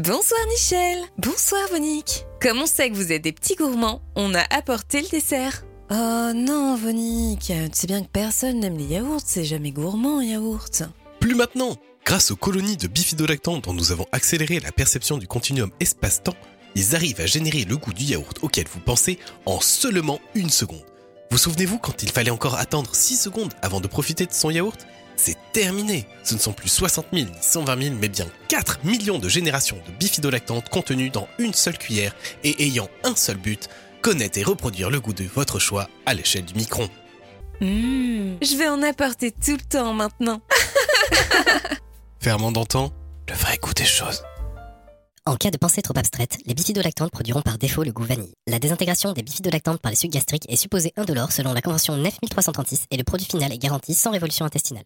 Bonsoir Michel. Bonsoir Vonique. Comme on sait que vous êtes des petits gourmands, on a apporté le dessert. Oh non Vonique, tu sais bien que personne n'aime les yaourts, c'est jamais gourmand un yaourt. Plus maintenant Grâce aux colonies de bifidolactants dont nous avons accéléré la perception du continuum espace-temps, ils arrivent à générer le goût du yaourt auquel vous pensez en seulement une seconde. Vous souvenez-vous quand il fallait encore attendre 6 secondes avant de profiter de son yaourt? C'est terminé Ce ne sont plus 60 000 ni 120 000, mais bien 4 millions de générations de bifidolactantes contenues dans une seule cuillère et ayant un seul but, connaître et reproduire le goût de votre choix à l'échelle du micron. Mmh, je vais en apporter tout le temps maintenant. Ferment d'antan, le vrai goût des choses. En cas de pensée trop abstraite, les bifidolactantes produiront par défaut le goût vanille. La désintégration des bifidolactantes par les sucs gastriques est supposée indolore selon la convention 9336 et le produit final est garanti sans révolution intestinale.